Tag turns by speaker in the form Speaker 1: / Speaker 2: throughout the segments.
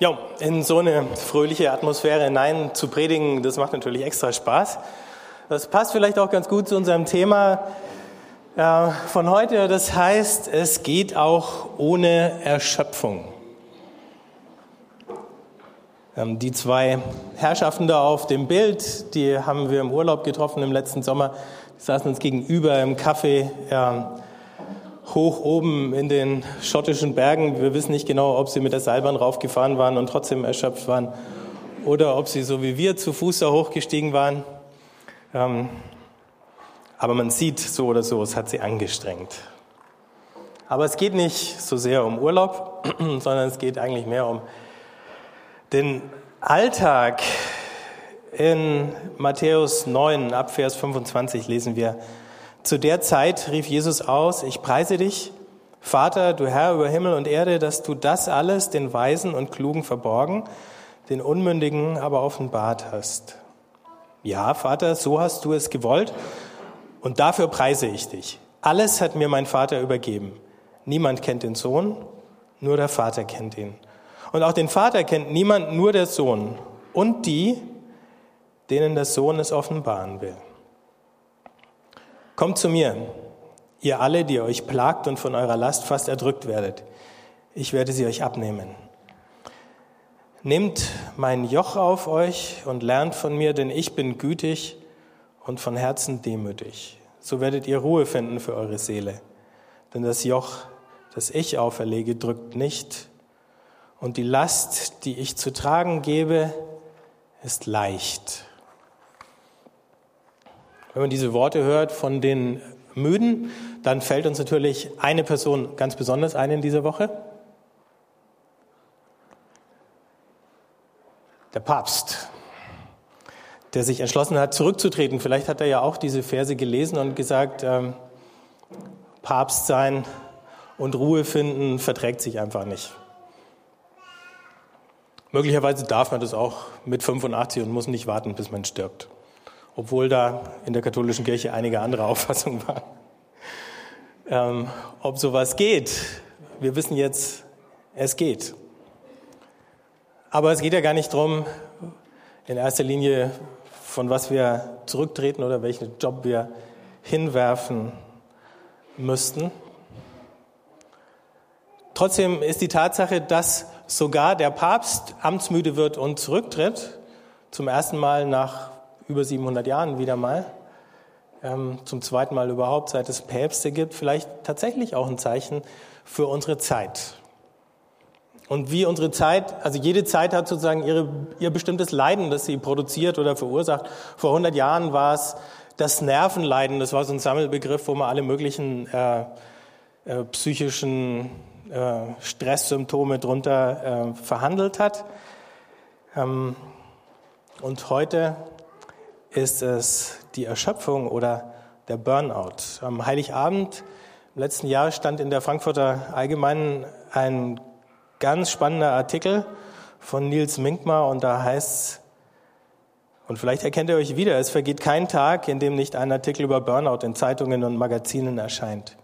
Speaker 1: Ja, in so eine fröhliche Atmosphäre hinein zu predigen, das macht natürlich extra Spaß. Das passt vielleicht auch ganz gut zu unserem Thema äh, von heute. Das heißt, es geht auch ohne Erschöpfung. Ähm, die zwei Herrschaften da auf dem Bild, die haben wir im Urlaub getroffen im letzten Sommer. Die saßen uns gegenüber im Café. Äh, hoch oben in den schottischen Bergen. Wir wissen nicht genau, ob sie mit der Seilbahn raufgefahren waren und trotzdem erschöpft waren oder ob sie so wie wir zu Fuß da hochgestiegen waren. Ähm, aber man sieht so oder so, es hat sie angestrengt. Aber es geht nicht so sehr um Urlaub, sondern es geht eigentlich mehr um den Alltag. In Matthäus 9, ab Vers 25 lesen wir, zu der Zeit rief Jesus aus, ich preise dich, Vater, du Herr über Himmel und Erde, dass du das alles den Weisen und Klugen verborgen, den Unmündigen aber offenbart hast. Ja, Vater, so hast du es gewollt und dafür preise ich dich. Alles hat mir mein Vater übergeben. Niemand kennt den Sohn, nur der Vater kennt ihn. Und auch den Vater kennt niemand, nur der Sohn und die, denen der Sohn es offenbaren will. Kommt zu mir, ihr alle, die euch plagt und von eurer Last fast erdrückt werdet. Ich werde sie euch abnehmen. Nehmt mein Joch auf euch und lernt von mir, denn ich bin gütig und von Herzen demütig. So werdet ihr Ruhe finden für eure Seele. Denn das Joch, das ich auferlege, drückt nicht. Und die Last, die ich zu tragen gebe, ist leicht. Wenn man diese Worte hört von den Müden, dann fällt uns natürlich eine Person ganz besonders ein in dieser Woche. Der Papst, der sich entschlossen hat, zurückzutreten. Vielleicht hat er ja auch diese Verse gelesen und gesagt, ähm, Papst sein und Ruhe finden verträgt sich einfach nicht. Möglicherweise darf man das auch mit 85 und muss nicht warten, bis man stirbt obwohl da in der katholischen Kirche einige andere Auffassungen waren. Ähm, ob sowas geht, wir wissen jetzt, es geht. Aber es geht ja gar nicht darum, in erster Linie, von was wir zurücktreten oder welchen Job wir hinwerfen müssten. Trotzdem ist die Tatsache, dass sogar der Papst amtsmüde wird und zurücktritt, zum ersten Mal nach über 700 Jahren wieder mal, ähm, zum zweiten Mal überhaupt, seit es Päpste gibt, vielleicht tatsächlich auch ein Zeichen für unsere Zeit. Und wie unsere Zeit, also jede Zeit hat sozusagen ihre, ihr bestimmtes Leiden, das sie produziert oder verursacht. Vor 100 Jahren war es das Nervenleiden, das war so ein Sammelbegriff, wo man alle möglichen äh, äh, psychischen äh, Stresssymptome drunter äh, verhandelt hat. Ähm, und heute ist es die Erschöpfung oder der Burnout. Am Heiligabend im letzten Jahr stand in der Frankfurter Allgemeinen ein ganz spannender Artikel von Nils Minkmar und da heißt es, und vielleicht erkennt ihr euch wieder, es vergeht kein Tag, in dem nicht ein Artikel über Burnout in Zeitungen und Magazinen erscheint.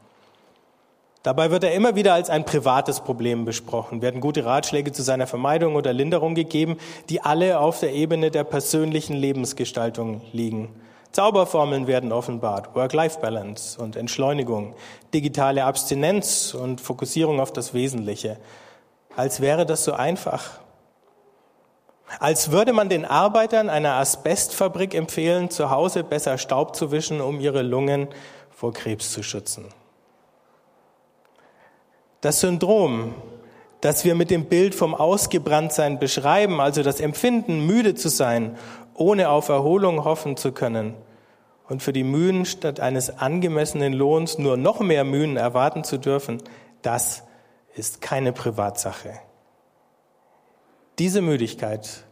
Speaker 1: Dabei wird er immer wieder als ein privates Problem besprochen, werden gute Ratschläge zu seiner Vermeidung oder Linderung gegeben, die alle auf der Ebene der persönlichen Lebensgestaltung liegen. Zauberformeln werden offenbart, Work-Life-Balance und Entschleunigung, digitale Abstinenz und Fokussierung auf das Wesentliche. Als wäre das so einfach. Als würde man den Arbeitern einer Asbestfabrik empfehlen, zu Hause besser Staub zu wischen, um ihre Lungen vor Krebs zu schützen. Das Syndrom, das wir mit dem Bild vom Ausgebranntsein beschreiben, also das Empfinden, müde zu sein, ohne auf Erholung hoffen zu können und für die Mühen statt eines angemessenen Lohns nur noch mehr Mühen erwarten zu dürfen, das ist keine Privatsache. Diese Müdigkeit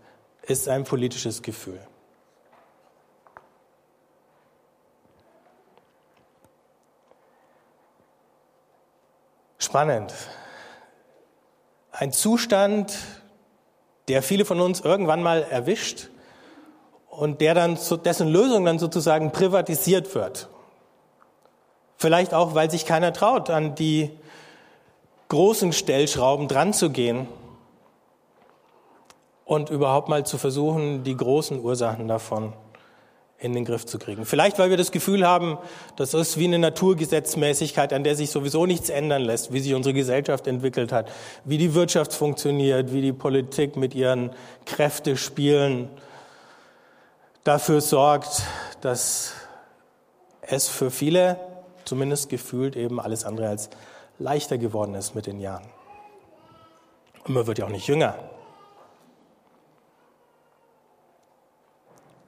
Speaker 1: ist ein politisches Gefühl. Spannend. Ein Zustand, der viele von uns irgendwann mal erwischt und der dann, dessen Lösung dann sozusagen privatisiert wird. Vielleicht auch, weil sich keiner traut, an die großen Stellschrauben dran zu gehen. und überhaupt mal zu versuchen, die großen Ursachen davon in den Griff zu kriegen. Vielleicht, weil wir das Gefühl haben, das ist wie eine Naturgesetzmäßigkeit, an der sich sowieso nichts ändern lässt, wie sich unsere Gesellschaft entwickelt hat, wie die Wirtschaft funktioniert, wie die Politik mit ihren Kräftespielen dafür sorgt, dass es für viele, zumindest gefühlt, eben alles andere als leichter geworden ist mit den Jahren. Und man wird ja auch nicht jünger.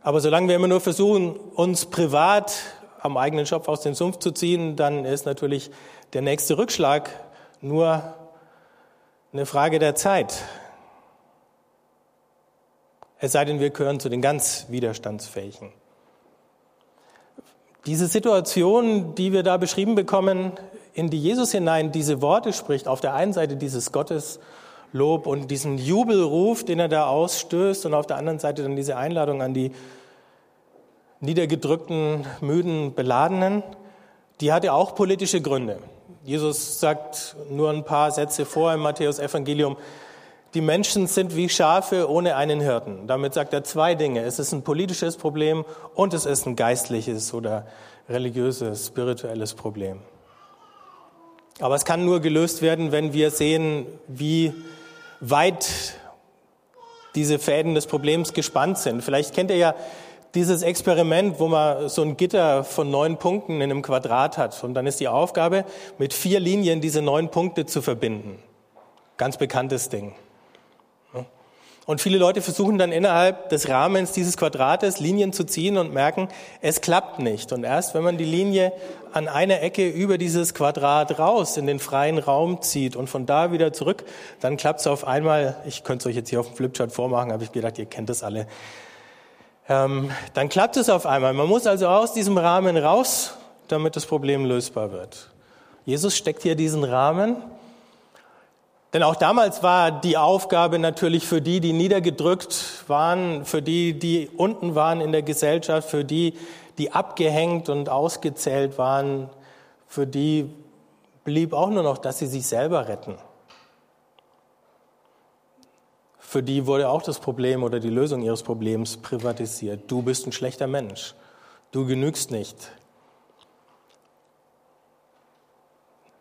Speaker 1: Aber solange wir immer nur versuchen, uns privat am eigenen Schopf aus dem Sumpf zu ziehen, dann ist natürlich der nächste Rückschlag nur eine Frage der Zeit. Es sei denn, wir gehören zu den ganz widerstandsfähigen. Diese Situation, die wir da beschrieben bekommen, in die Jesus hinein diese Worte spricht, auf der einen Seite dieses Gotteslob und diesen Jubelruf, den er da ausstößt, und auf der anderen Seite dann diese Einladung an die niedergedrückten, müden, beladenen, die hat ja auch politische Gründe. Jesus sagt nur ein paar Sätze vor im Matthäus Evangelium, die Menschen sind wie Schafe ohne einen Hirten. Damit sagt er zwei Dinge. Es ist ein politisches Problem und es ist ein geistliches oder religiöses, spirituelles Problem. Aber es kann nur gelöst werden, wenn wir sehen, wie weit diese Fäden des Problems gespannt sind. Vielleicht kennt ihr ja dieses Experiment, wo man so ein Gitter von neun Punkten in einem Quadrat hat. Und dann ist die Aufgabe, mit vier Linien diese neun Punkte zu verbinden. Ganz bekanntes Ding. Und viele Leute versuchen dann innerhalb des Rahmens dieses Quadrates Linien zu ziehen und merken, es klappt nicht. Und erst wenn man die Linie an einer Ecke über dieses Quadrat raus in den freien Raum zieht und von da wieder zurück, dann klappt es auf einmal, ich könnte es euch jetzt hier auf dem Flipchart vormachen, habe ich gedacht, ihr kennt das alle, ähm, dann klappt es auf einmal. Man muss also aus diesem Rahmen raus, damit das Problem lösbar wird. Jesus steckt hier diesen Rahmen. Denn auch damals war die Aufgabe natürlich für die, die niedergedrückt waren, für die, die unten waren in der Gesellschaft, für die, die abgehängt und ausgezählt waren, für die blieb auch nur noch, dass sie sich selber retten für die wurde auch das Problem oder die Lösung ihres Problems privatisiert. Du bist ein schlechter Mensch. Du genügst nicht.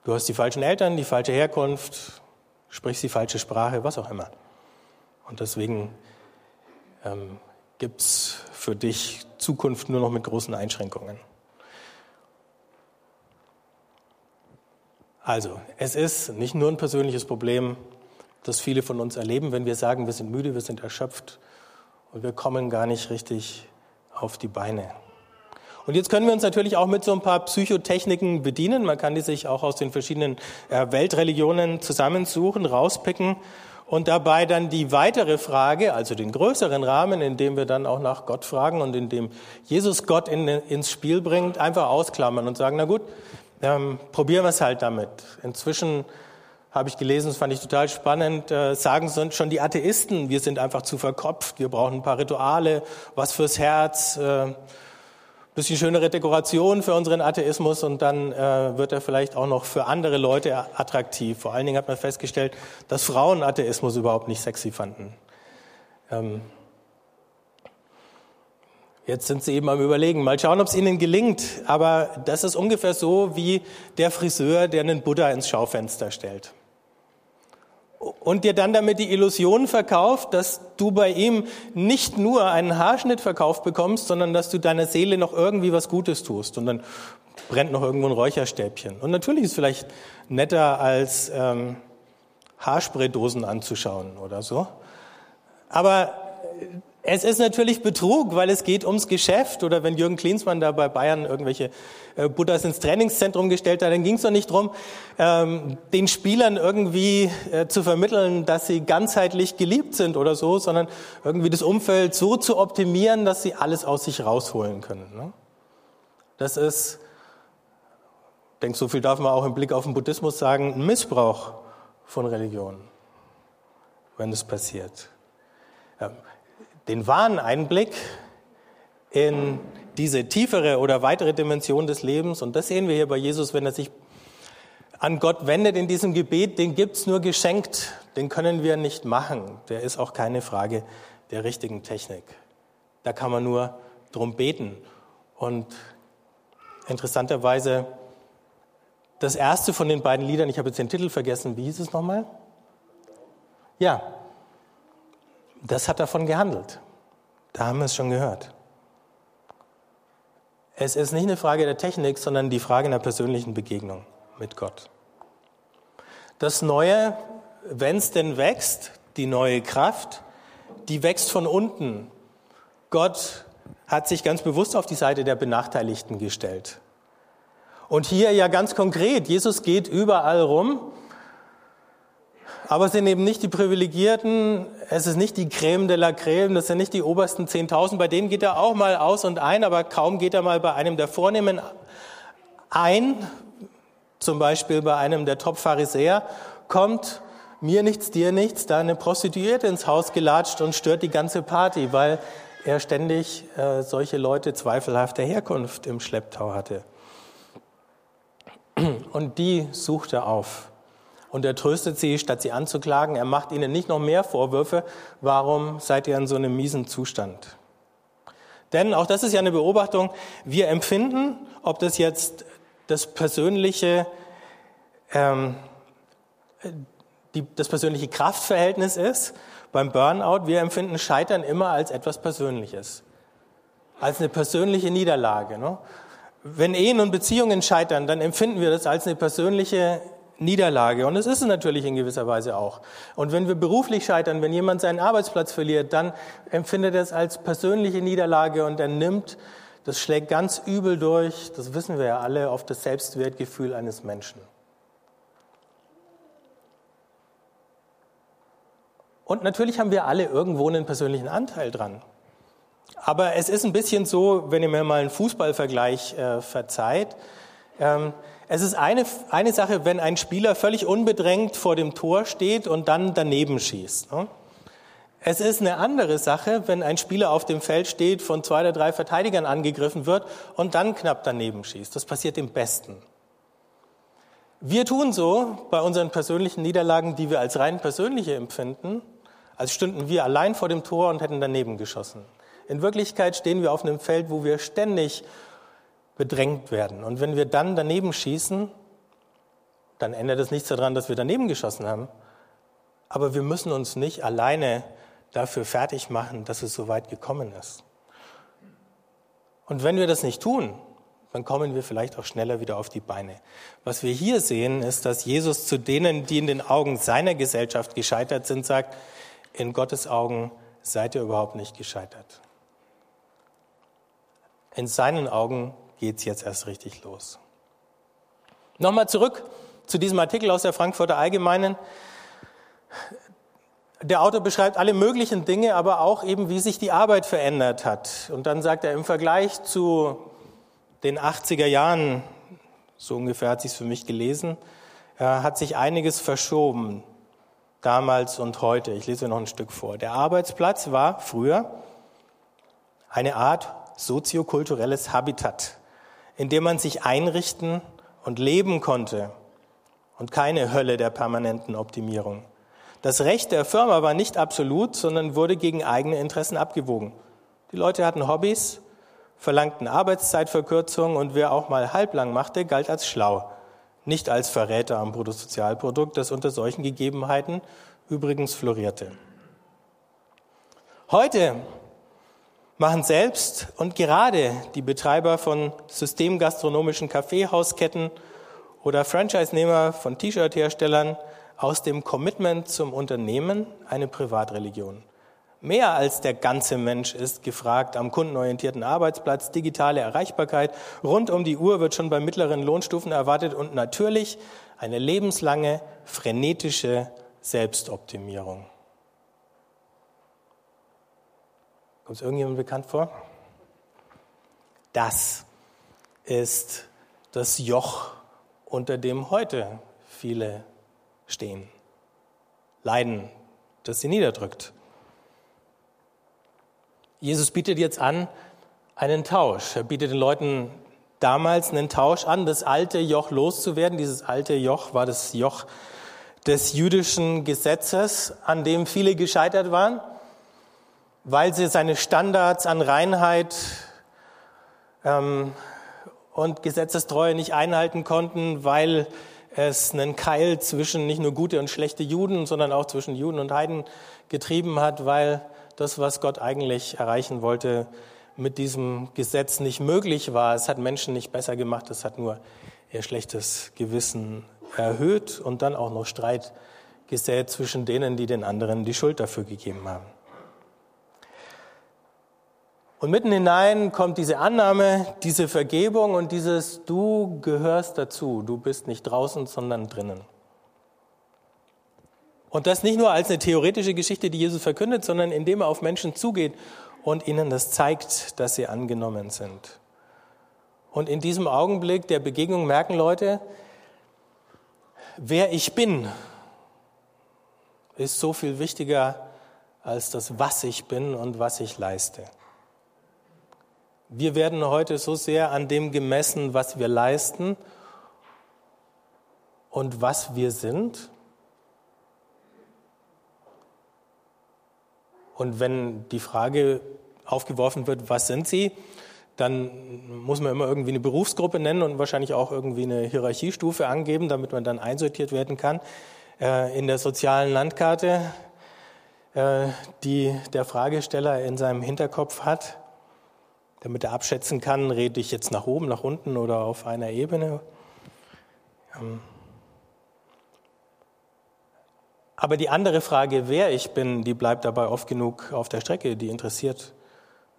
Speaker 1: Du hast die falschen Eltern, die falsche Herkunft, sprichst die falsche Sprache, was auch immer. Und deswegen ähm, gibt es für dich Zukunft nur noch mit großen Einschränkungen. Also, es ist nicht nur ein persönliches Problem, das viele von uns erleben, wenn wir sagen, wir sind müde, wir sind erschöpft und wir kommen gar nicht richtig auf die Beine. Und jetzt können wir uns natürlich auch mit so ein paar Psychotechniken bedienen. Man kann die sich auch aus den verschiedenen äh, Weltreligionen zusammensuchen, rauspicken und dabei dann die weitere Frage, also den größeren Rahmen, in dem wir dann auch nach Gott fragen und in dem Jesus Gott in, ins Spiel bringt, einfach ausklammern und sagen, na gut, ähm, probieren wir es halt damit. Inzwischen habe ich gelesen, das fand ich total spannend, äh, sagen schon die Atheisten, wir sind einfach zu verkopft, wir brauchen ein paar Rituale, was fürs Herz, äh, bisschen schönere Dekoration für unseren Atheismus und dann äh, wird er vielleicht auch noch für andere Leute attraktiv. Vor allen Dingen hat man festgestellt, dass Frauen Atheismus überhaupt nicht sexy fanden. Ähm, Jetzt sind sie eben am Überlegen. Mal schauen, ob es ihnen gelingt. Aber das ist ungefähr so wie der Friseur, der einen Buddha ins Schaufenster stellt und dir dann damit die Illusion verkauft, dass du bei ihm nicht nur einen Haarschnitt verkauft bekommst, sondern dass du deiner Seele noch irgendwie was Gutes tust. Und dann brennt noch irgendwo ein Räucherstäbchen. Und natürlich ist es vielleicht netter, als ähm, Haarspraydosen anzuschauen oder so. Aber es ist natürlich Betrug, weil es geht ums Geschäft. Oder wenn Jürgen Klinsmann da bei Bayern irgendwelche äh, Buddhas ins Trainingszentrum gestellt hat, dann ging es doch nicht drum, ähm, den Spielern irgendwie äh, zu vermitteln, dass sie ganzheitlich geliebt sind oder so, sondern irgendwie das Umfeld so zu optimieren, dass sie alles aus sich rausholen können. Ne? Das ist, ich denke, so viel darf man auch im Blick auf den Buddhismus sagen, ein Missbrauch von Religion, wenn es passiert. Ja den wahren Einblick in diese tiefere oder weitere Dimension des Lebens. Und das sehen wir hier bei Jesus, wenn er sich an Gott wendet in diesem Gebet, den gibt's nur geschenkt, den können wir nicht machen. Der ist auch keine Frage der richtigen Technik. Da kann man nur drum beten. Und interessanterweise, das erste von den beiden Liedern, ich habe jetzt den Titel vergessen, wie hieß es nochmal? Ja, das hat davon gehandelt. Da haben wir es schon gehört. Es ist nicht eine Frage der Technik, sondern die Frage einer persönlichen Begegnung mit Gott. Das Neue, wenn es denn wächst, die neue Kraft, die wächst von unten. Gott hat sich ganz bewusst auf die Seite der Benachteiligten gestellt. Und hier ja ganz konkret, Jesus geht überall rum, aber es sind eben nicht die Privilegierten, es ist nicht die Creme de la Creme, das sind nicht die obersten 10.000, bei denen geht er auch mal aus und ein, aber kaum geht er mal bei einem der Vornehmen ein, zum Beispiel bei einem der Top-Pharisäer, kommt mir nichts, dir nichts, da eine Prostituierte ins Haus gelatscht und stört die ganze Party, weil er ständig äh, solche Leute zweifelhafter Herkunft im Schlepptau hatte. Und die sucht er auf. Und er tröstet sie, statt sie anzuklagen. Er macht ihnen nicht noch mehr Vorwürfe. Warum seid ihr in so einem miesen Zustand? Denn auch das ist ja eine Beobachtung. Wir empfinden, ob das jetzt das persönliche, ähm, die, das persönliche Kraftverhältnis ist beim Burnout. Wir empfinden Scheitern immer als etwas Persönliches, als eine persönliche Niederlage. Ne? Wenn Ehen und Beziehungen scheitern, dann empfinden wir das als eine persönliche Niederlage. Und es ist es natürlich in gewisser Weise auch. Und wenn wir beruflich scheitern, wenn jemand seinen Arbeitsplatz verliert, dann empfindet er es als persönliche Niederlage und er nimmt das schlägt ganz übel durch, das wissen wir ja alle, auf das Selbstwertgefühl eines Menschen. Und natürlich haben wir alle irgendwo einen persönlichen Anteil dran. Aber es ist ein bisschen so, wenn ihr mir mal einen Fußballvergleich äh, verzeiht. Ähm, es ist eine, eine Sache, wenn ein Spieler völlig unbedrängt vor dem Tor steht und dann daneben schießt. Ne? Es ist eine andere Sache, wenn ein Spieler auf dem Feld steht, von zwei oder drei Verteidigern angegriffen wird und dann knapp daneben schießt. Das passiert dem Besten. Wir tun so bei unseren persönlichen Niederlagen, die wir als rein persönliche empfinden, als stünden wir allein vor dem Tor und hätten daneben geschossen. In Wirklichkeit stehen wir auf einem Feld, wo wir ständig bedrängt werden. Und wenn wir dann daneben schießen, dann ändert es nichts daran, dass wir daneben geschossen haben. Aber wir müssen uns nicht alleine dafür fertig machen, dass es so weit gekommen ist. Und wenn wir das nicht tun, dann kommen wir vielleicht auch schneller wieder auf die Beine. Was wir hier sehen, ist, dass Jesus zu denen, die in den Augen seiner Gesellschaft gescheitert sind, sagt, in Gottes Augen seid ihr überhaupt nicht gescheitert. In seinen Augen geht es jetzt erst richtig los. Nochmal zurück zu diesem Artikel aus der Frankfurter Allgemeinen der Autor beschreibt alle möglichen Dinge, aber auch eben, wie sich die Arbeit verändert hat. Und dann sagt er, im Vergleich zu den 80er Jahren, so ungefähr hat sich für mich gelesen, hat sich einiges verschoben, damals und heute. Ich lese noch ein Stück vor. Der Arbeitsplatz war früher eine Art soziokulturelles Habitat, in dem man sich einrichten und leben konnte und keine Hölle der permanenten Optimierung. Das Recht der Firma war nicht absolut, sondern wurde gegen eigene Interessen abgewogen. Die Leute hatten Hobbys, verlangten Arbeitszeitverkürzung und wer auch mal halblang machte, galt als schlau, nicht als Verräter am Bruttosozialprodukt, das unter solchen Gegebenheiten übrigens florierte. Heute machen selbst und gerade die Betreiber von systemgastronomischen Kaffeehausketten oder Franchise-Nehmer von T-Shirt-Herstellern aus dem Commitment zum Unternehmen eine Privatreligion. Mehr als der ganze Mensch ist gefragt am kundenorientierten Arbeitsplatz, digitale Erreichbarkeit. Rund um die Uhr wird schon bei mittleren Lohnstufen erwartet und natürlich eine lebenslange, frenetische Selbstoptimierung. Kommt es irgendjemand bekannt vor? Das ist das Joch, unter dem heute viele stehen. Leiden, das sie niederdrückt. Jesus bietet jetzt an einen Tausch. Er bietet den Leuten damals einen Tausch an, das alte Joch loszuwerden. Dieses alte Joch war das Joch des jüdischen Gesetzes, an dem viele gescheitert waren, weil sie seine Standards an Reinheit ähm, und Gesetzestreue nicht einhalten konnten, weil es einen Keil zwischen nicht nur gute und schlechte Juden, sondern auch zwischen Juden und Heiden getrieben hat, weil das, was Gott eigentlich erreichen wollte, mit diesem Gesetz nicht möglich war. Es hat Menschen nicht besser gemacht, es hat nur ihr schlechtes Gewissen erhöht und dann auch noch Streit gesät zwischen denen, die den anderen die Schuld dafür gegeben haben. Und mitten hinein kommt diese Annahme, diese Vergebung und dieses Du gehörst dazu, du bist nicht draußen, sondern drinnen. Und das nicht nur als eine theoretische Geschichte, die Jesus verkündet, sondern indem er auf Menschen zugeht und ihnen das zeigt, dass sie angenommen sind. Und in diesem Augenblick der Begegnung merken Leute, wer ich bin, ist so viel wichtiger als das, was ich bin und was ich leiste. Wir werden heute so sehr an dem gemessen, was wir leisten und was wir sind. Und wenn die Frage aufgeworfen wird, was sind Sie, dann muss man immer irgendwie eine Berufsgruppe nennen und wahrscheinlich auch irgendwie eine Hierarchiestufe angeben, damit man dann einsortiert werden kann. Äh, in der sozialen Landkarte, äh, die der Fragesteller in seinem Hinterkopf hat, damit er abschätzen kann, rede ich jetzt nach oben, nach unten oder auf einer Ebene. Ähm, aber die andere Frage, wer ich bin, die bleibt dabei oft genug auf der Strecke, die interessiert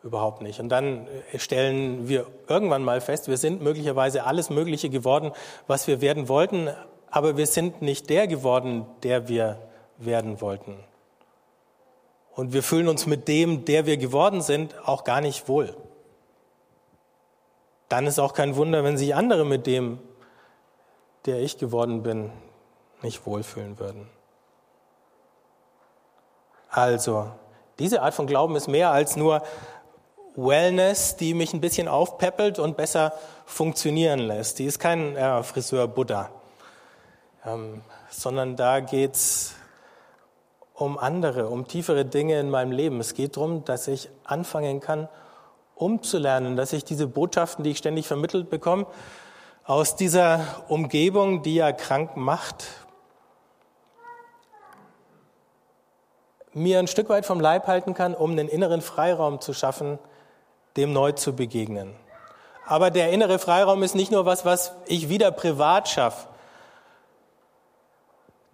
Speaker 1: überhaupt nicht. Und dann äh, stellen wir irgendwann mal fest, wir sind möglicherweise alles Mögliche geworden, was wir werden wollten, aber wir sind nicht der geworden, der wir werden wollten. Und wir fühlen uns mit dem, der wir geworden sind, auch gar nicht wohl. Dann ist auch kein Wunder, wenn sich andere mit dem, der ich geworden bin, nicht wohlfühlen würden. Also, diese Art von Glauben ist mehr als nur Wellness, die mich ein bisschen aufpeppelt und besser funktionieren lässt. Die ist kein äh, Friseur Buddha, ähm, sondern da geht's um andere, um tiefere Dinge in meinem Leben. Es geht darum, dass ich anfangen kann, umzulernen, dass ich diese Botschaften, die ich ständig vermittelt bekomme, aus dieser Umgebung, die ja krank macht, mir ein Stück weit vom Leib halten kann, um einen inneren Freiraum zu schaffen, dem neu zu begegnen. Aber der innere Freiraum ist nicht nur was, was ich wieder privat schaffe.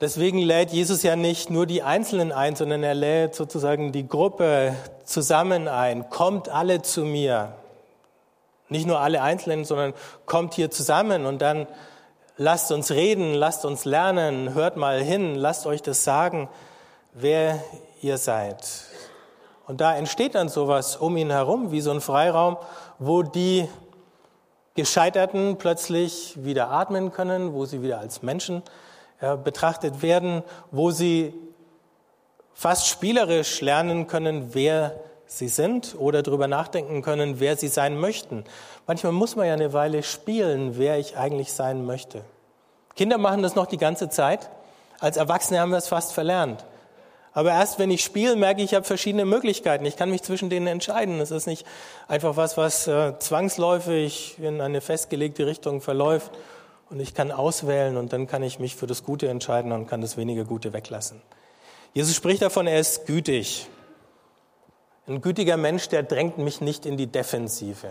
Speaker 1: Deswegen lädt Jesus ja nicht nur die Einzelnen ein, sondern er lädt sozusagen die Gruppe zusammen ein. Kommt alle zu mir. Nicht nur alle Einzelnen, sondern kommt hier zusammen und dann lasst uns reden, lasst uns lernen, hört mal hin, lasst euch das sagen, wer ihr seid. Und da entsteht dann sowas um ihn herum, wie so ein Freiraum, wo die Gescheiterten plötzlich wieder atmen können, wo sie wieder als Menschen ja, betrachtet werden, wo sie fast spielerisch lernen können, wer sie sind oder darüber nachdenken können, wer sie sein möchten. Manchmal muss man ja eine Weile spielen, wer ich eigentlich sein möchte. Kinder machen das noch die ganze Zeit. Als Erwachsene haben wir es fast verlernt. Aber erst wenn ich spiele, merke ich, ich habe verschiedene Möglichkeiten. Ich kann mich zwischen denen entscheiden. Es ist nicht einfach was, was äh, zwangsläufig in eine festgelegte Richtung verläuft. Und ich kann auswählen und dann kann ich mich für das Gute entscheiden und kann das weniger Gute weglassen. Jesus spricht davon, er ist gütig. Ein gütiger Mensch, der drängt mich nicht in die Defensive.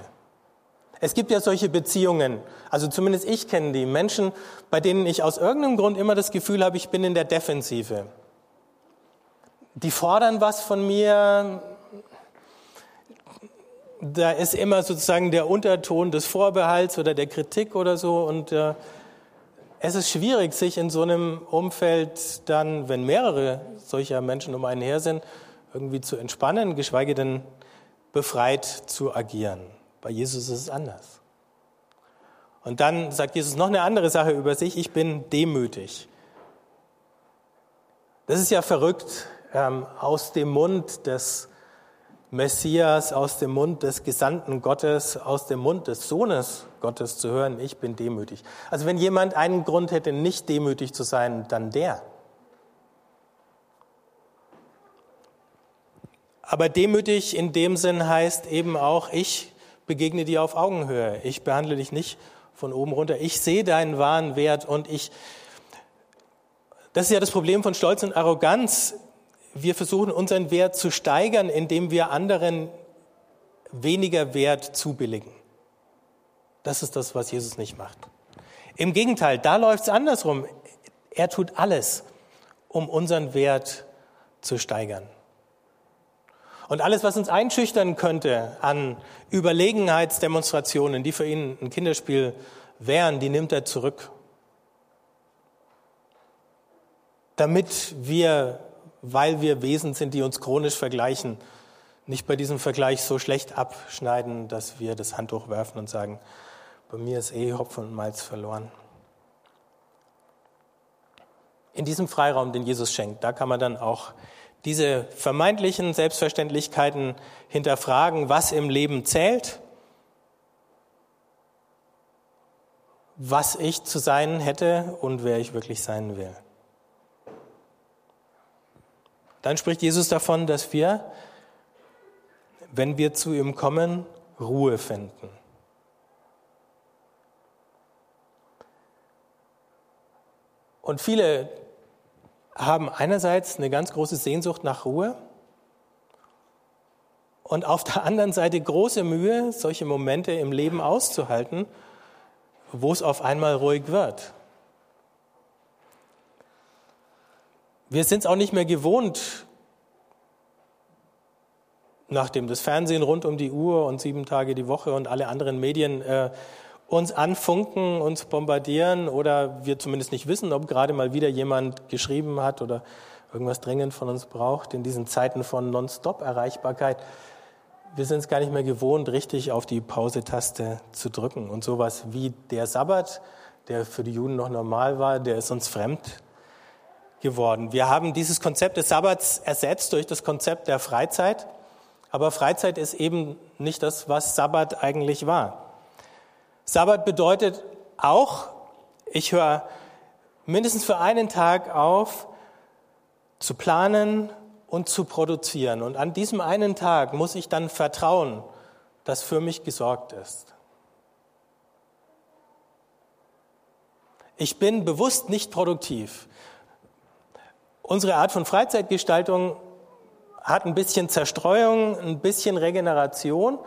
Speaker 1: Es gibt ja solche Beziehungen, also zumindest ich kenne die Menschen, bei denen ich aus irgendeinem Grund immer das Gefühl habe, ich bin in der Defensive die fordern was von mir. Da ist immer sozusagen der Unterton des Vorbehalts oder der Kritik oder so. Und äh, es ist schwierig, sich in so einem Umfeld dann, wenn mehrere solcher Menschen um einen her sind, irgendwie zu entspannen, geschweige denn befreit zu agieren. Bei Jesus ist es anders. Und dann sagt Jesus noch eine andere Sache über sich, ich bin demütig. Das ist ja verrückt ähm, aus dem Mund des Messias, aus dem Mund des Gesandten Gottes, aus dem Mund des Sohnes Gottes zu hören, ich bin demütig. Also wenn jemand einen Grund hätte, nicht demütig zu sein, dann der. Aber demütig in dem Sinn heißt eben auch, ich begegne dir auf Augenhöhe. Ich behandle dich nicht von oben runter. Ich sehe deinen wahren Wert und ich, das ist ja das Problem von Stolz und Arroganz. Wir versuchen unseren Wert zu steigern, indem wir anderen weniger Wert zubilligen. Das ist das, was Jesus nicht macht. Im Gegenteil, da läuft es andersrum. Er tut alles, um unseren Wert zu steigern. Und alles, was uns einschüchtern könnte an Überlegenheitsdemonstrationen, die für ihn ein Kinderspiel wären, die nimmt er zurück. Damit wir, weil wir Wesen sind, die uns chronisch vergleichen, nicht bei diesem Vergleich so schlecht abschneiden, dass wir das Handtuch werfen und sagen, bei mir ist eh Hopfen und Malz verloren. In diesem Freiraum, den Jesus schenkt, da kann man dann auch diese vermeintlichen Selbstverständlichkeiten hinterfragen, was im Leben zählt, was ich zu sein hätte und wer ich wirklich sein will. Dann spricht Jesus davon, dass wir wenn wir zu ihm kommen, Ruhe finden. Und viele haben einerseits eine ganz große Sehnsucht nach Ruhe und auf der anderen Seite große Mühe, solche Momente im Leben auszuhalten, wo es auf einmal ruhig wird. Wir sind es auch nicht mehr gewohnt, nachdem das Fernsehen rund um die Uhr und sieben Tage die Woche und alle anderen Medien äh, uns anfunken, uns bombardieren oder wir zumindest nicht wissen, ob gerade mal wieder jemand geschrieben hat oder irgendwas dringend von uns braucht in diesen Zeiten von Non-Stop-Erreichbarkeit. Wir sind es gar nicht mehr gewohnt, richtig auf die Pause-Taste zu drücken. Und sowas wie der Sabbat, der für die Juden noch normal war, der ist uns fremd geworden. Wir haben dieses Konzept des Sabbats ersetzt durch das Konzept der Freizeit. Aber Freizeit ist eben nicht das, was Sabbat eigentlich war. Sabbat bedeutet auch, ich höre mindestens für einen Tag auf, zu planen und zu produzieren. Und an diesem einen Tag muss ich dann vertrauen, dass für mich gesorgt ist. Ich bin bewusst nicht produktiv. Unsere Art von Freizeitgestaltung hat ein bisschen Zerstreuung, ein bisschen Regeneration.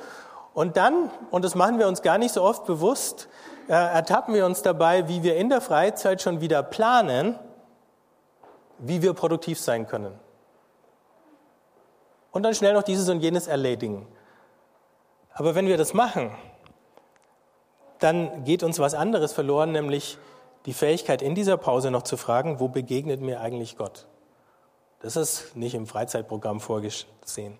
Speaker 1: Und dann, und das machen wir uns gar nicht so oft bewusst, äh, ertappen wir uns dabei, wie wir in der Freizeit schon wieder planen, wie wir produktiv sein können. Und dann schnell noch dieses und jenes erledigen. Aber wenn wir das machen, dann geht uns was anderes verloren, nämlich die Fähigkeit in dieser Pause noch zu fragen, wo begegnet mir eigentlich Gott? Das ist nicht im Freizeitprogramm vorgesehen.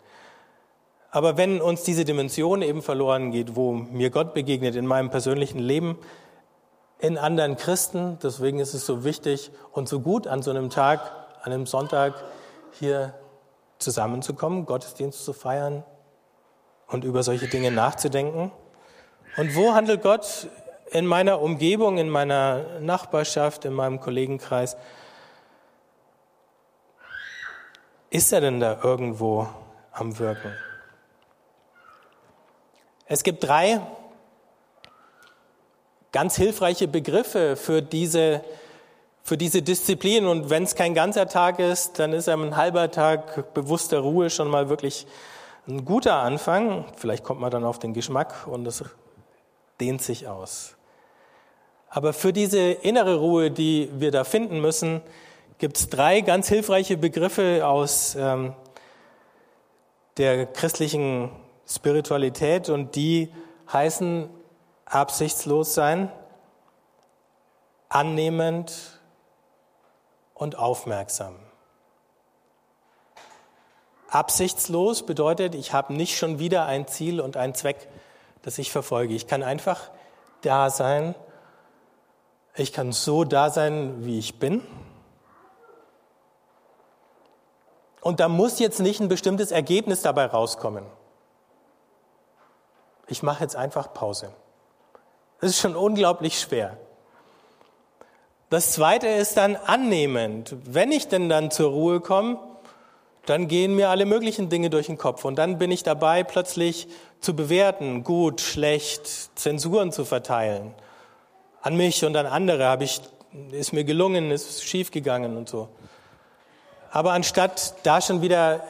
Speaker 1: Aber wenn uns diese Dimension eben verloren geht, wo mir Gott begegnet in meinem persönlichen Leben, in anderen Christen, deswegen ist es so wichtig und so gut an so einem Tag, an einem Sonntag hier zusammenzukommen, Gottesdienst zu feiern und über solche Dinge nachzudenken. Und wo handelt Gott in meiner Umgebung, in meiner Nachbarschaft, in meinem Kollegenkreis? Ist er denn da irgendwo am Wirken? Es gibt drei ganz hilfreiche Begriffe für diese, für diese Disziplin. Und wenn es kein ganzer Tag ist, dann ist ein halber Tag bewusster Ruhe schon mal wirklich ein guter Anfang. Vielleicht kommt man dann auf den Geschmack und es dehnt sich aus. Aber für diese innere Ruhe, die wir da finden müssen, gibt es drei ganz hilfreiche Begriffe aus ähm, der christlichen Spiritualität und die heißen absichtslos sein, annehmend und aufmerksam. Absichtslos bedeutet, ich habe nicht schon wieder ein Ziel und einen Zweck, das ich verfolge. Ich kann einfach da sein. Ich kann so da sein, wie ich bin. Und da muss jetzt nicht ein bestimmtes Ergebnis dabei rauskommen. Ich mache jetzt einfach Pause. Das ist schon unglaublich schwer. Das zweite ist dann annehmend. Wenn ich denn dann zur Ruhe komme, dann gehen mir alle möglichen Dinge durch den Kopf und dann bin ich dabei, plötzlich zu bewerten, gut, schlecht, Zensuren zu verteilen. An mich und an andere habe ich, ist mir gelungen, ist schiefgegangen und so. Aber anstatt da schon wieder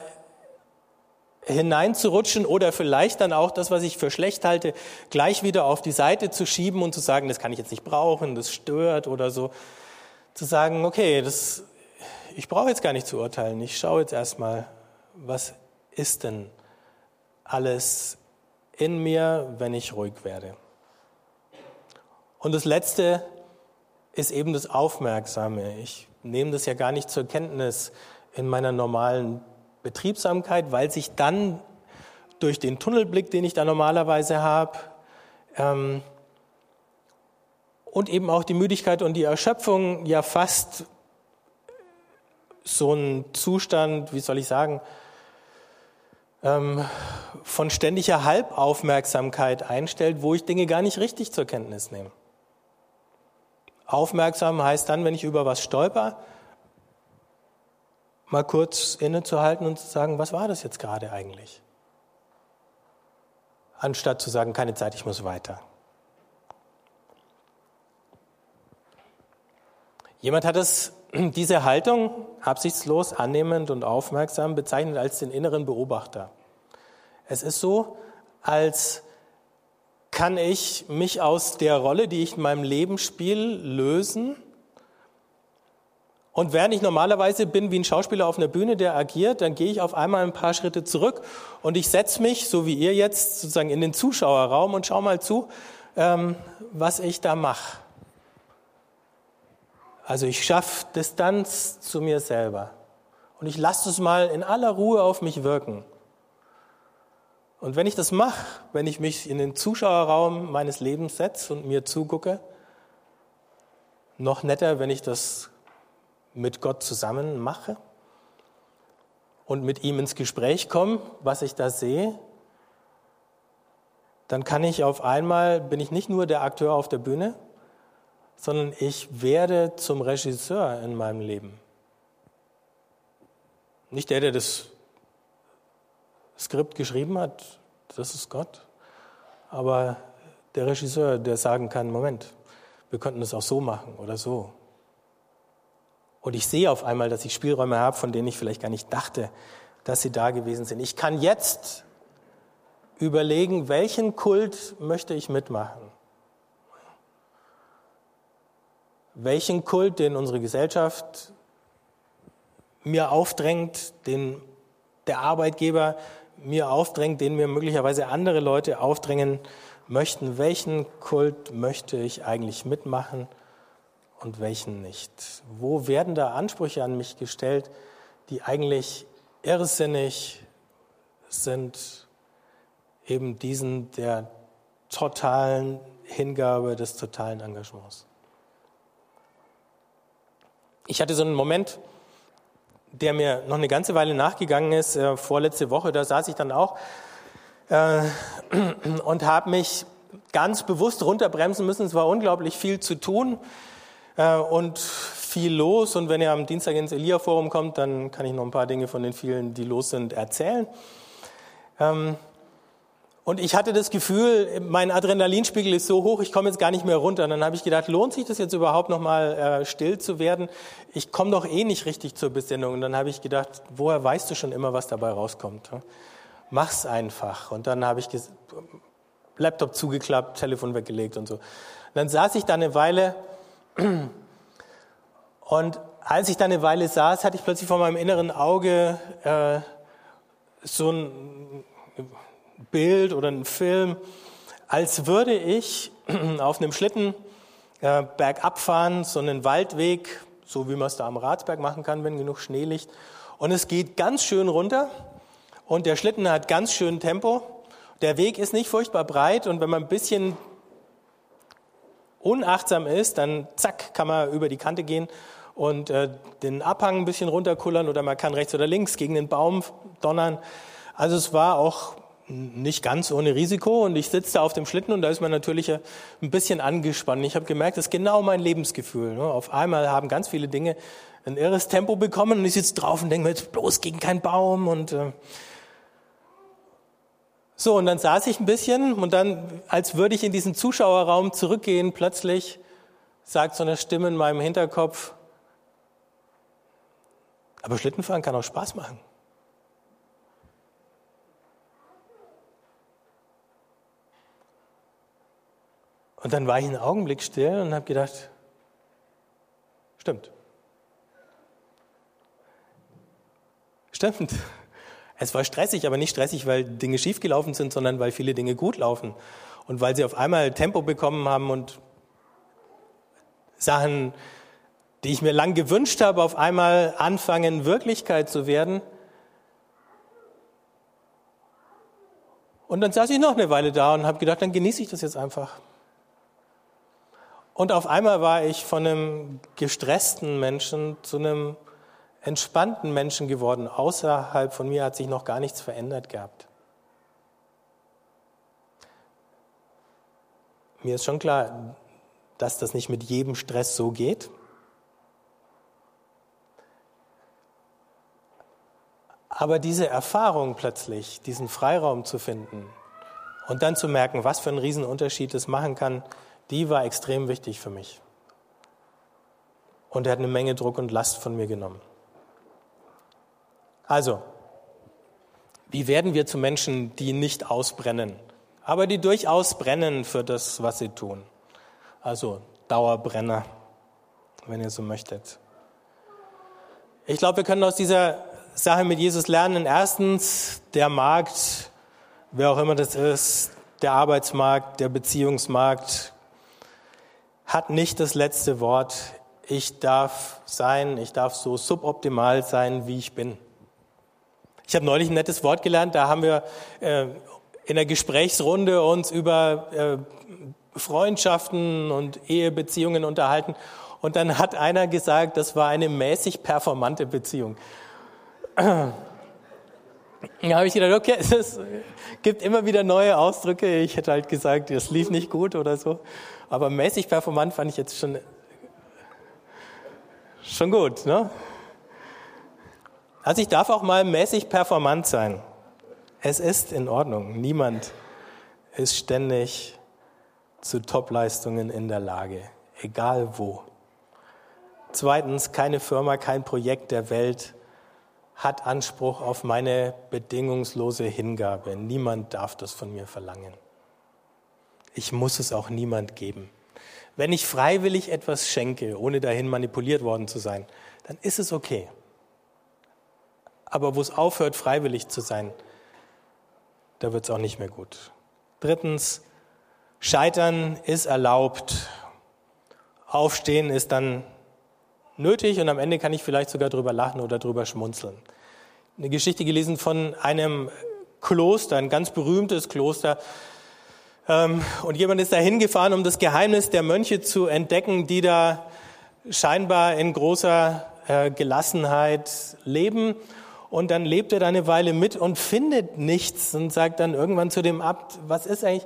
Speaker 1: hineinzurutschen oder vielleicht dann auch das, was ich für schlecht halte, gleich wieder auf die Seite zu schieben und zu sagen, das kann ich jetzt nicht brauchen, das stört oder so, zu sagen, okay, das ich brauche jetzt gar nicht zu urteilen. Ich schaue jetzt erstmal, was ist denn alles in mir, wenn ich ruhig werde. Und das Letzte ist eben das Aufmerksame. Ich nehme das ja gar nicht zur Kenntnis in meiner normalen Betriebsamkeit, weil sich dann durch den Tunnelblick, den ich da normalerweise habe, ähm, und eben auch die Müdigkeit und die Erschöpfung ja fast so ein Zustand, wie soll ich sagen, ähm, von ständiger Halbaufmerksamkeit einstellt, wo ich Dinge gar nicht richtig zur Kenntnis nehme. Aufmerksam heißt dann, wenn ich über was stolper, mal kurz innezuhalten und zu sagen, was war das jetzt gerade eigentlich? Anstatt zu sagen, keine Zeit, ich muss weiter. Jemand hat es diese Haltung, absichtslos, annehmend und aufmerksam, bezeichnet als den inneren Beobachter. Es ist so, als kann ich mich aus der Rolle, die ich in meinem Leben spiele, lösen. Und während ich normalerweise bin wie ein Schauspieler auf einer Bühne, der agiert, dann gehe ich auf einmal ein paar Schritte zurück und ich setze mich, so wie ihr jetzt, sozusagen in den Zuschauerraum und schau mal zu, ähm, was ich da mache. Also ich schaffe Distanz zu mir selber und ich lasse es mal in aller Ruhe auf mich wirken. Und wenn ich das mache, wenn ich mich in den Zuschauerraum meines Lebens setze und mir zugucke, noch netter, wenn ich das mit Gott zusammen mache und mit ihm ins Gespräch komme, was ich da sehe, dann kann ich auf einmal, bin ich nicht nur der Akteur auf der Bühne, sondern ich werde zum Regisseur in meinem Leben. Nicht der, der das Skript geschrieben hat, das ist Gott, aber der Regisseur, der sagen kann, Moment, wir könnten das auch so machen oder so. Und ich sehe auf einmal, dass ich Spielräume habe, von denen ich vielleicht gar nicht dachte, dass sie da gewesen sind. Ich kann jetzt überlegen, welchen Kult möchte ich mitmachen. welchen Kult, den unsere Gesellschaft mir aufdrängt, den der Arbeitgeber mir aufdrängt, den mir möglicherweise andere Leute aufdrängen möchten, welchen Kult möchte ich eigentlich mitmachen und welchen nicht? Wo werden da Ansprüche an mich gestellt, die eigentlich irrsinnig sind, eben diesen der totalen Hingabe, des totalen Engagements? Ich hatte so einen Moment, der mir noch eine ganze Weile nachgegangen ist, äh, vorletzte Woche, da saß ich dann auch äh, und habe mich ganz bewusst runterbremsen müssen. Es war unglaublich viel zu tun äh, und viel los. Und wenn ihr am Dienstag ins Elia-Forum kommt, dann kann ich noch ein paar Dinge von den vielen, die los sind, erzählen. Ähm, und ich hatte das Gefühl, mein Adrenalinspiegel ist so hoch, ich komme jetzt gar nicht mehr runter. Und dann habe ich gedacht, lohnt sich das jetzt überhaupt noch mal äh, still zu werden? Ich komme doch eh nicht richtig zur Besinnung. Und dann habe ich gedacht, woher weißt du schon immer, was dabei rauskommt? Mach's einfach. Und dann habe ich Laptop zugeklappt, Telefon weggelegt und so. Und dann saß ich da eine Weile und als ich da eine Weile saß, hatte ich plötzlich vor meinem inneren Auge äh, so ein Bild oder einen Film, als würde ich auf einem Schlitten äh, bergab fahren, so einen Waldweg, so wie man es da am Ratsberg machen kann, wenn genug Schnee liegt. Und es geht ganz schön runter und der Schlitten hat ganz schön Tempo. Der Weg ist nicht furchtbar breit und wenn man ein bisschen unachtsam ist, dann zack, kann man über die Kante gehen und äh, den Abhang ein bisschen runterkullern oder man kann rechts oder links gegen den Baum donnern. Also es war auch nicht ganz ohne Risiko und ich sitze da auf dem Schlitten und da ist man natürlich ein bisschen angespannt. Ich habe gemerkt, das ist genau mein Lebensgefühl. Ne? Auf einmal haben ganz viele Dinge ein irres Tempo bekommen und ich sitze drauf und denke mir jetzt bloß gegen keinen Baum und äh so und dann saß ich ein bisschen und dann, als würde ich in diesen Zuschauerraum zurückgehen, plötzlich sagt so eine Stimme in meinem Hinterkopf, aber Schlittenfahren kann auch Spaß machen. Und dann war ich einen Augenblick still und habe gedacht, stimmt. Stimmt. Es war stressig, aber nicht stressig, weil Dinge schiefgelaufen sind, sondern weil viele Dinge gut laufen. Und weil sie auf einmal Tempo bekommen haben und Sachen, die ich mir lang gewünscht habe, auf einmal anfangen, Wirklichkeit zu werden. Und dann saß ich noch eine Weile da und habe gedacht, dann genieße ich das jetzt einfach. Und auf einmal war ich von einem gestressten Menschen zu einem entspannten Menschen geworden. Außerhalb von mir hat sich noch gar nichts verändert gehabt. Mir ist schon klar, dass das nicht mit jedem Stress so geht. Aber diese Erfahrung plötzlich, diesen Freiraum zu finden und dann zu merken, was für einen Riesenunterschied es machen kann, die war extrem wichtig für mich. Und er hat eine Menge Druck und Last von mir genommen. Also, wie werden wir zu Menschen, die nicht ausbrennen, aber die durchaus brennen für das, was sie tun? Also Dauerbrenner, wenn ihr so möchtet. Ich glaube, wir können aus dieser Sache mit Jesus lernen. Erstens, der Markt, wer auch immer das ist, der Arbeitsmarkt, der Beziehungsmarkt, hat nicht das letzte Wort. Ich darf sein, ich darf so suboptimal sein, wie ich bin. Ich habe neulich ein nettes Wort gelernt, da haben wir äh, in der Gesprächsrunde uns über äh, Freundschaften und Ehebeziehungen unterhalten. Und dann hat einer gesagt, das war eine mäßig performante Beziehung. Da habe ich gedacht, okay, es gibt immer wieder neue Ausdrücke. Ich hätte halt gesagt, das lief nicht gut oder so. Aber mäßig performant fand ich jetzt schon, schon gut. Ne? Also ich darf auch mal mäßig performant sein. Es ist in Ordnung. Niemand ist ständig zu Topleistungen in der Lage, egal wo. Zweitens, keine Firma, kein Projekt der Welt hat Anspruch auf meine bedingungslose Hingabe. Niemand darf das von mir verlangen. Ich muss es auch niemand geben. Wenn ich freiwillig etwas schenke, ohne dahin manipuliert worden zu sein, dann ist es okay aber wo es aufhört, freiwillig zu sein, da wird es auch nicht mehr gut. Drittens, Scheitern ist erlaubt. Aufstehen ist dann nötig und am Ende kann ich vielleicht sogar drüber lachen oder drüber schmunzeln. Eine Geschichte gelesen von einem Kloster, ein ganz berühmtes Kloster. Ähm, und jemand ist da hingefahren, um das Geheimnis der Mönche zu entdecken, die da scheinbar in großer äh, Gelassenheit leben und dann lebt er da eine Weile mit und findet nichts und sagt dann irgendwann zu dem Abt, was ist eigentlich,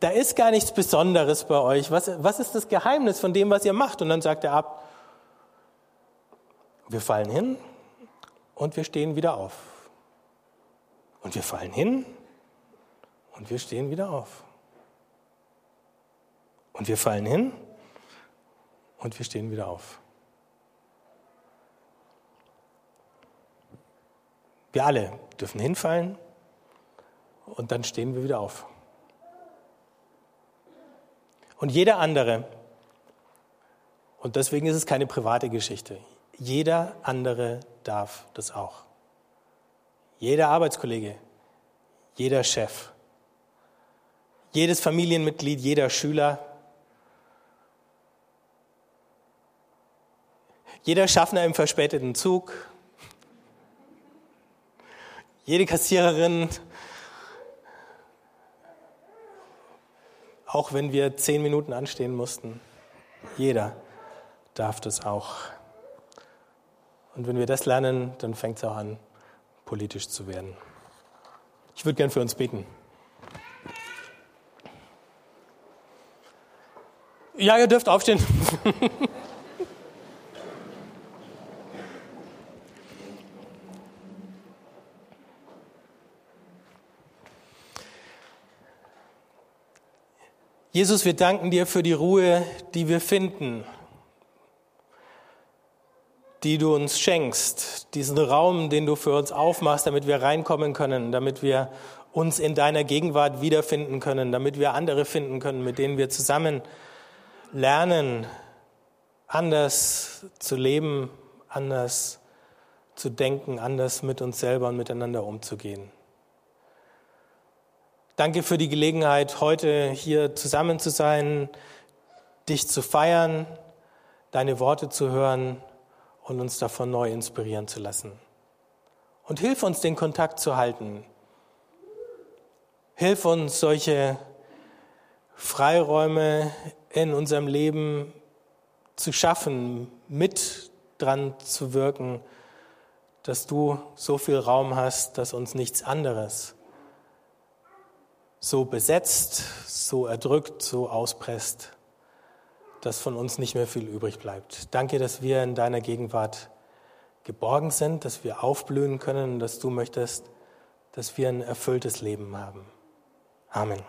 Speaker 1: da ist gar nichts Besonderes bei euch. Was, was ist das Geheimnis von dem, was ihr macht? Und dann sagt der Abt, wir fallen hin und wir stehen wieder auf. Und wir fallen hin und wir stehen wieder auf. Und wir fallen hin und wir stehen wieder auf. Wir alle dürfen hinfallen und dann stehen wir wieder auf. Und jeder andere, und deswegen ist es keine private Geschichte, jeder andere darf das auch. Jeder Arbeitskollege, jeder Chef, jedes Familienmitglied, jeder Schüler, jeder Schaffner im verspäteten Zug, jede Kassiererin, auch wenn wir zehn Minuten anstehen mussten, jeder darf das auch. Und wenn wir das lernen, dann fängt es auch an, politisch zu werden. Ich würde gern für uns beten. Ja, ihr dürft aufstehen. Jesus, wir danken dir für die Ruhe, die wir finden, die du uns schenkst, diesen Raum, den du für uns aufmachst, damit wir reinkommen können, damit wir uns in deiner Gegenwart wiederfinden können, damit wir andere finden können, mit denen wir zusammen lernen, anders zu leben, anders zu denken, anders mit uns selber und miteinander umzugehen. Danke für die Gelegenheit, heute hier zusammen zu sein, dich zu feiern, deine Worte zu hören und uns davon neu inspirieren zu lassen. Und hilf uns, den Kontakt zu halten. Hilf uns, solche Freiräume in unserem Leben zu schaffen, mit dran zu wirken, dass du so viel Raum hast, dass uns nichts anderes so besetzt, so erdrückt, so auspresst, dass von uns nicht mehr viel übrig bleibt. Danke, dass wir in deiner Gegenwart geborgen sind, dass wir aufblühen können, dass du möchtest, dass wir ein erfülltes Leben haben. Amen.